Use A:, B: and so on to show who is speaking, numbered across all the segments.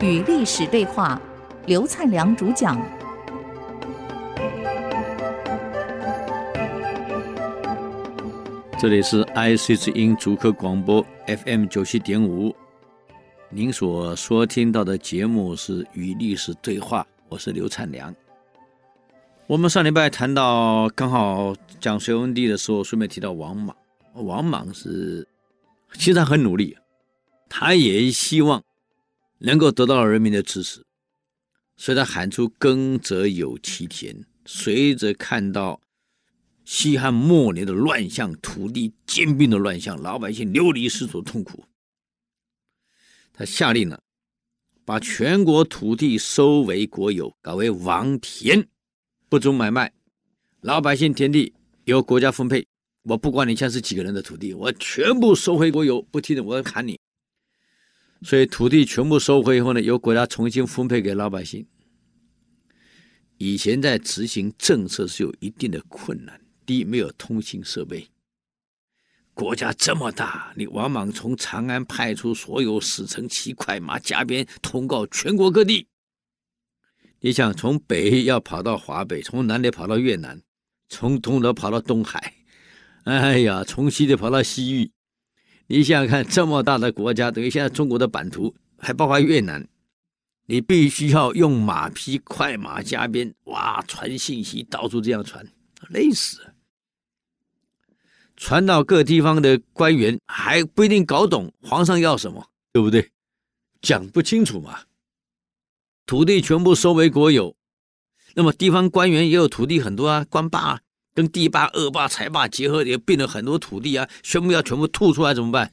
A: 与历史对话，刘灿良主讲。
B: 这里是 IC 之音主客广播 FM 九七点五，您所收听到的节目是《与历史对话》，我是刘灿良。我们上礼拜谈到，刚好讲隋文帝的时候，顺便提到王莽。王莽是其实他很努力，他也希望能够得到人民的支持，所以他喊出“耕者有其田”。随着看到西汉末年的乱象，土地兼并的乱象，老百姓流离失所痛苦，他下令了，把全国土地收为国有，改为王田。不准买卖，老百姓田地由国家分配。我不管你现在是几个人的土地，我全部收回国有。不听的，我要砍你。所以土地全部收回以后呢，由国家重新分配给老百姓。以前在执行政策是有一定的困难。第一，没有通信设备。国家这么大，你往往从长安派出所有使臣骑快马加鞭通告全国各地。你想从北要跑到华北，从南得跑到越南，从东得跑到东海，哎呀，从西得跑到西域。你想想看，这么大的国家，等于现在中国的版图，还包括越南，你必须要用马匹、快马加鞭，哇，传信息到处这样传，累死了。传到各地方的官员还不一定搞懂皇上要什么，对不对？讲不清楚嘛。土地全部收为国有，那么地方官员也有土地很多啊，官霸，跟地霸、恶霸、财霸结合，也并了很多土地啊，宣布要全部吐出来怎么办？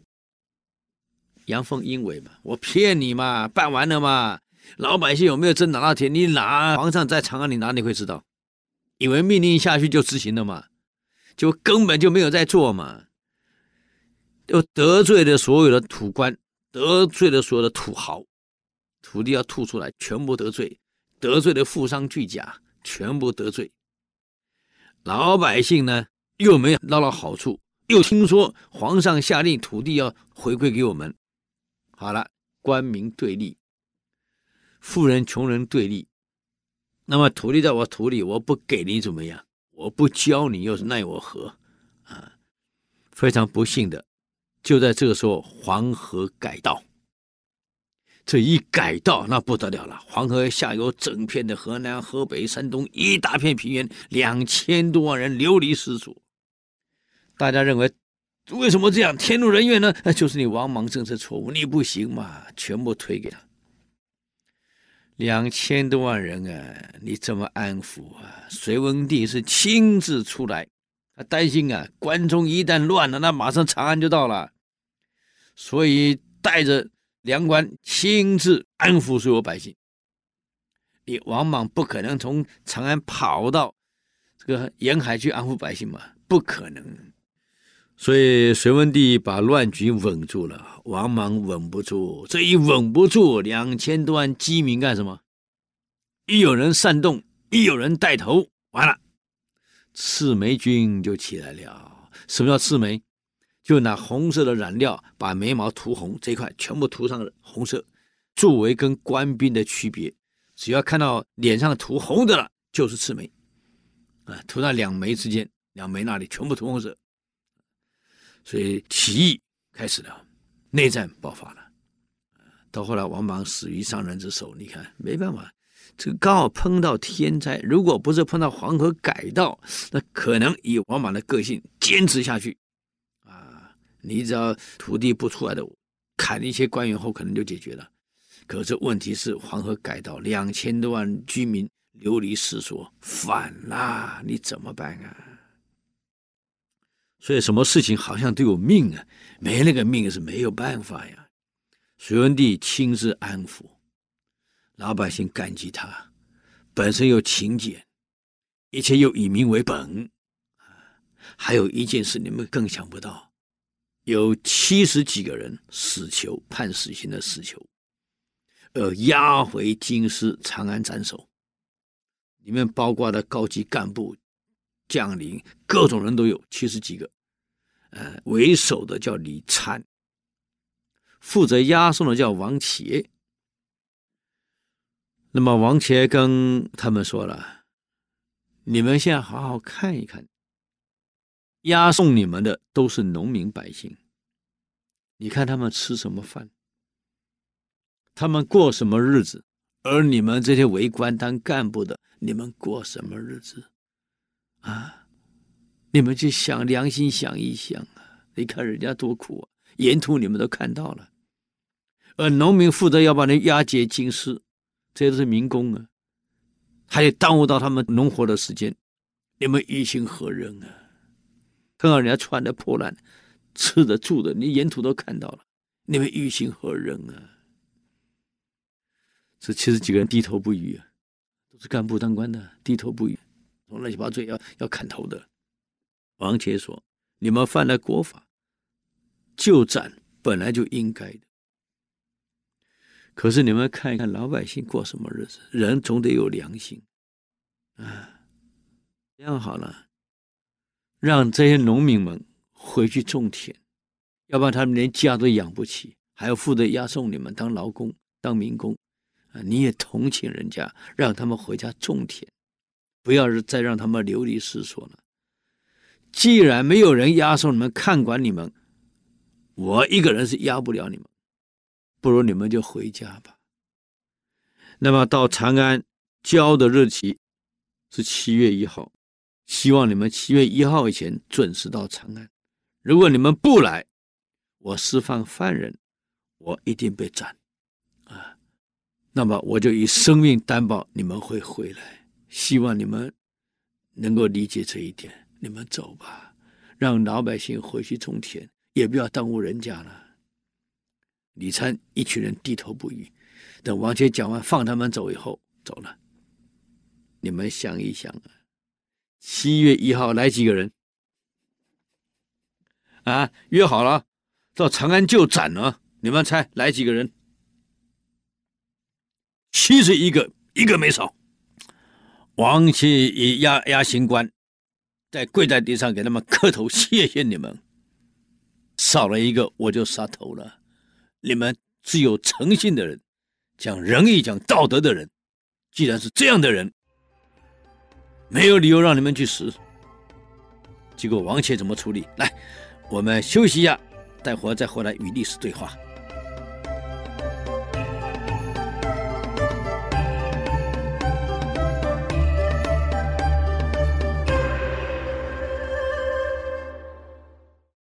B: 阳奉阴违嘛，我骗你嘛，办完了嘛，老百姓有没有真拿到钱？你拿，皇上在长安，你哪里会知道？以为命令下去就执行了嘛，就根本就没有在做嘛，就得罪了所有的土官，得罪了所有的土豪。土地要吐出来，全部得罪，得罪的富商巨贾，全部得罪。老百姓呢，又没有捞到好处，又听说皇上下令土地要回归给我们。好了，官民对立，富人穷人对立。那么土地在我土里，我不给你怎么样？我不教你又是奈我何？啊，非常不幸的，就在这个时候，黄河改道。这一改道，那不得了了！黄河下游整片的河南、河北、山东一大片平原，两千多万人流离失所。大家认为，为什么这样？天怒人怨呢？那 就是你王莽政策错误，你不行嘛，全部推给他。两千多万人啊，你怎么安抚啊？隋文帝是亲自出来，他担心啊，关中一旦乱了，那马上长安就到了，所以带着。梁官亲自安抚所有百姓，你王莽不可能从长安跑到这个沿海去安抚百姓嘛？不可能。所以隋文帝把乱局稳住了，王莽稳不住。这一稳不住，两千多万饥民干什么？一有人煽动，一有人带头，完了，赤眉军就起来了。什么叫赤眉？就拿红色的染料把眉毛涂红，这一块全部涂上了红色，作为跟官兵的区别。只要看到脸上涂红的了，就是赤眉。啊，涂在两眉之间，两眉那里全部涂红色。所以起义开始了，内战爆发了。到后来王莽死于商人之手，你看没办法，这个刚好碰到天灾。如果不是碰到黄河改道，那可能以王莽的个性坚持下去。你只要土地不出来的，砍一些官员后，可能就解决了。可是问题是黄河改道，两千多万居民流离失所，反了，你怎么办啊？所以什么事情好像都有命啊，没那个命是没有办法呀。隋文帝亲自安抚，老百姓感激他，本身又勤俭，一切又以民为本。还有一件事你们更想不到。有七十几个人死囚，判死刑的死囚，呃，押回京师长安斩首。里面包括的高级干部、将领，各种人都有，七十几个。呃，为首的叫李灿，负责押送的叫王伽。那么王伽跟他们说了：“你们现在好好看一看，押送你们的都是农民百姓，你看他们吃什么饭，他们过什么日子，而你们这些为官当干部的，你们过什么日子？啊，你们去想良心想一想啊！你看人家多苦啊，沿途你们都看到了，而农民负责要把你押解京师。”这些都是民工啊，还耽误到他们农活的时间，你们于心何忍啊？看到人家穿的破烂，吃的住的，你沿途都看到了，你们于心何忍啊？这其实几个人低头不语啊，都是干部当官的，低头不语，说乱七八糟要要砍头的。王杰说：“你们犯了国法，就斩本来就应该的。”可是你们看一看老百姓过什么日子，人总得有良心，啊，这样好了，让这些农民们回去种田，要不然他们连家都养不起，还要负责押送你们当劳工、当民工，啊，你也同情人家，让他们回家种田，不要再让他们流离失所了。既然没有人押送你们、看管你们，我一个人是押不了你们。不如你们就回家吧。那么到长安交的日期是七月一号，希望你们七月一号以前准时到长安。如果你们不来，我释放犯人，我一定被斩。啊，那么我就以生命担保你们会回来。希望你们能够理解这一点。你们走吧，让老百姓回去种田，也不要耽误人家了。李灿一群人低头不语，等王杰讲完放他们走以后走了。你们想一想啊，七月一号来几个人？啊，约好了到长安就斩了。你们猜来几个人？七十一个，一个没少。王七以押押行官，在跪在地上给他们磕头，谢谢你们。少了一个，我就杀头了。你们是有诚信的人，讲仁义、讲道德的人。既然是这样的人，没有理由让你们去死。结果王伽怎么处理？来，我们休息一下，待会再回来与历史对话。